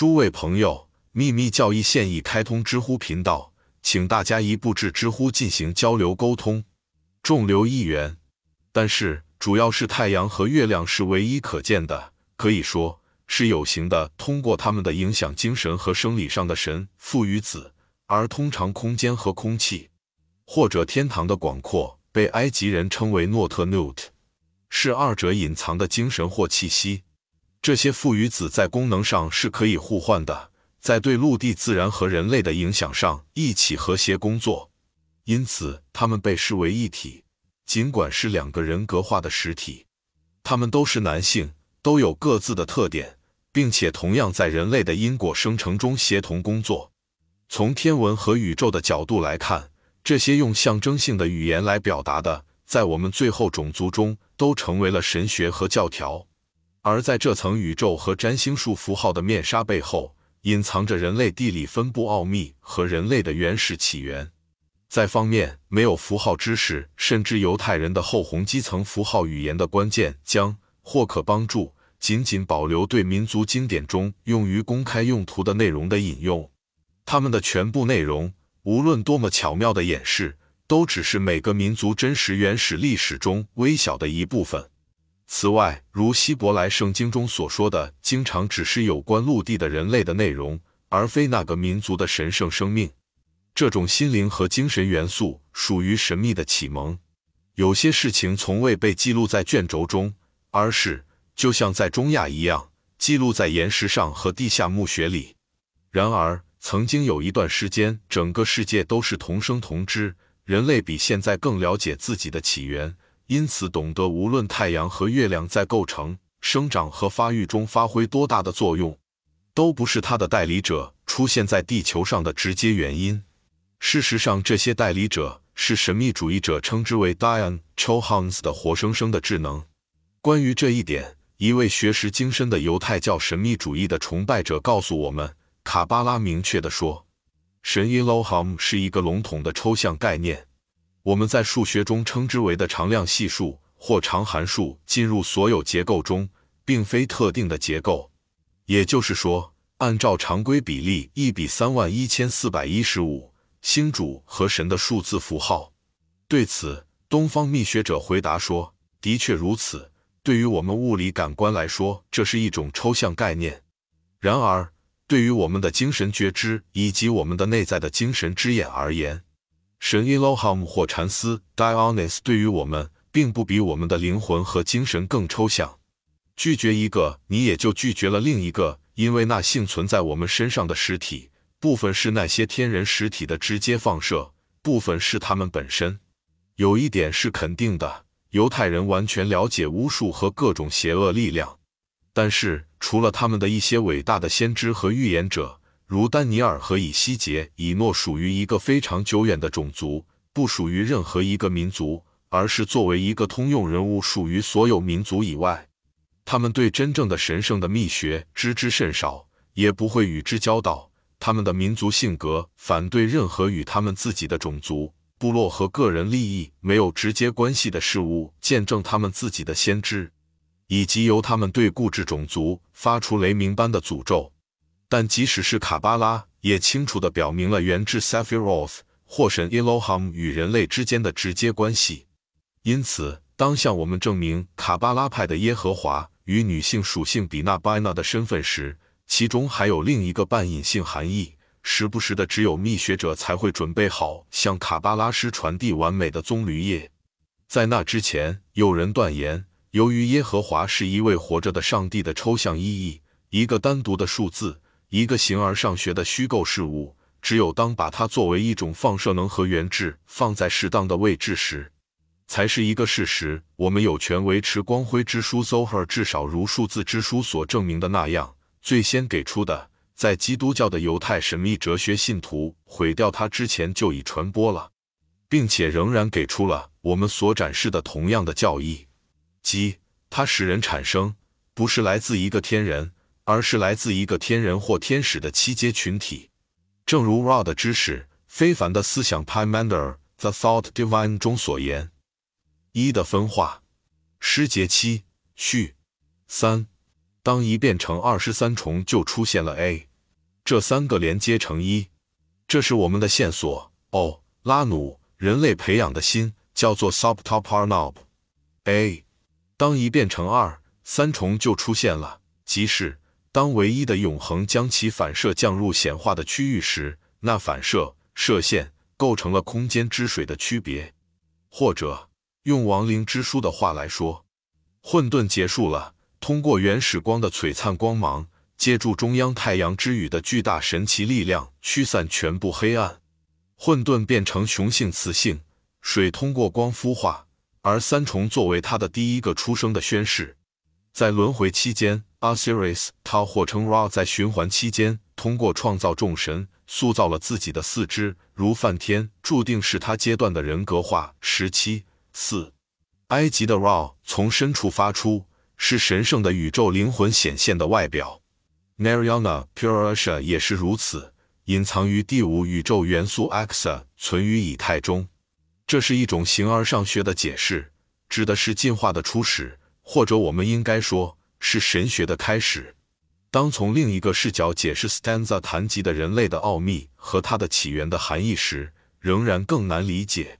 诸位朋友，秘密教义现已开通知乎频道，请大家一步至知乎进行交流沟通，众留一元。但是主要是太阳和月亮是唯一可见的，可以说是有形的，通过他们的影响精神和生理上的神父与子，而通常空间和空气或者天堂的广阔被埃及人称为诺特 （Nut），是二者隐藏的精神或气息。这些父与子在功能上是可以互换的，在对陆地自然和人类的影响上一起和谐工作，因此他们被视为一体，尽管是两个人格化的实体。他们都是男性，都有各自的特点，并且同样在人类的因果生成中协同工作。从天文和宇宙的角度来看，这些用象征性的语言来表达的，在我们最后种族中都成为了神学和教条。而在这层宇宙和占星术符号的面纱背后，隐藏着人类地理分布奥秘和人类的原始起源。在方面没有符号知识，甚至犹太人的后红基层符号语言的关键，将或可帮助仅仅保留对民族经典中用于公开用途的内容的引用。他们的全部内容，无论多么巧妙的掩饰，都只是每个民族真实原始历史中微小的一部分。此外，如希伯来圣经中所说的，经常只是有关陆地的人类的内容，而非那个民族的神圣生命。这种心灵和精神元素属于神秘的启蒙。有些事情从未被记录在卷轴中，而是就像在中亚一样，记录在岩石上和地下墓穴里。然而，曾经有一段时间，整个世界都是同生同知，人类比现在更了解自己的起源。因此，懂得无论太阳和月亮在构成、生长和发育中发挥多大的作用，都不是它的代理者出现在地球上的直接原因。事实上，这些代理者是神秘主义者称之为 Diane Chohans 的活生生的智能。关于这一点，一位学识精深的犹太教神秘主义的崇拜者告诉我们：卡巴拉明确地说，神 Elohim 是一个笼统的抽象概念。我们在数学中称之为的常量系数或常函数进入所有结构中，并非特定的结构。也就是说，按照常规比例一比三万一千四百一十五，星主和神的数字符号。对此，东方秘学者回答说：“的确如此。对于我们物理感官来说，这是一种抽象概念；然而，对于我们的精神觉知以及我们的内在的精神之眼而言，”神 Elohim 或禅思 Dionys 对于我们，并不比我们的灵魂和精神更抽象。拒绝一个，你也就拒绝了另一个，因为那幸存在我们身上的实体部分是那些天人实体的直接放射，部分是他们本身。有一点是肯定的：犹太人完全了解巫术和各种邪恶力量，但是除了他们的一些伟大的先知和预言者。如丹尼尔和以西结、以诺属于一个非常久远的种族，不属于任何一个民族，而是作为一个通用人物属于所有民族以外。他们对真正的神圣的秘学知之甚少，也不会与之交道。他们的民族性格反对任何与他们自己的种族、部落和个人利益没有直接关系的事物。见证他们自己的先知，以及由他们对固执种族发出雷鸣般的诅咒。但即使是卡巴拉，也清楚地表明了源自 Sephiroth 或神 Elohim 与人类之间的直接关系。因此，当向我们证明卡巴拉派的耶和华与女性属性比纳拜纳的身份时，其中还有另一个半隐性含义。时不时的，只有密学者才会准备好向卡巴拉师传递完美的棕榈叶。在那之前，有人断言，由于耶和华是一位活着的上帝的抽象意义，一个单独的数字。一个形而上学的虚构事物，只有当把它作为一种放射能和原质放在适当的位置时，才是一个事实。我们有权维持光辉之书 Zohar，至少如数字之书所证明的那样，最先给出的，在基督教的犹太神秘哲学信徒毁掉它之前就已传播了，并且仍然给出了我们所展示的同样的教义，即它使人产生，不是来自一个天人。而是来自一个天人或天使的七阶群体，正如 Ra 的知识、非凡的思想 Pymander The Thought Divine 中所言。一的分化，失节七序三，当一变成二十三重，就出现了 A 这三个连接成一，这是我们的线索。哦，拉努，人类培养的心叫做 Subtoparnob。A，当一变成二，三重就出现了。即是当唯一的永恒将其反射降入显化的区域时，那反射射线构成了空间之水的区别。或者用亡灵之书的话来说，混沌结束了。通过原始光的璀璨光芒，借助中央太阳之雨的巨大神奇力量，驱散全部黑暗。混沌变成雄性雌性，水通过光孵化，而三重作为它的第一个出生的宣誓。在轮回期间，Osiris，他或称 Ra，在循环期间，通过创造众神，塑造了自己的四肢，如梵天，注定是他阶段的人格化时期。四，埃及的 Ra 从深处发出。是神圣的宇宙灵魂显现的外表，Narayana Purusha 也是如此，隐藏于第五宇宙元素 AXA 存于以太中。这是一种形而上学的解释，指的是进化的初始，或者我们应该说是神学的开始。当从另一个视角解释 Stanza 谈及的人类的奥秘和它的起源的含义时，仍然更难理解。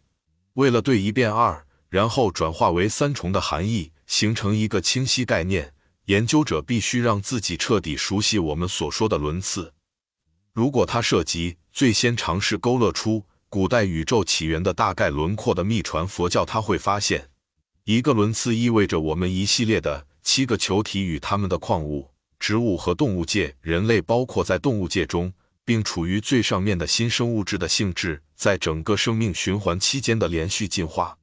为了对一变二，然后转化为三重的含义。形成一个清晰概念，研究者必须让自己彻底熟悉我们所说的轮次。如果他涉及最先尝试勾勒出古代宇宙起源的大概轮廓的秘传佛教，他会发现，一个轮次意味着我们一系列的七个球体与它们的矿物、植物和动物界、人类包括在动物界中，并处于最上面的新生物质的性质，在整个生命循环期间的连续进化。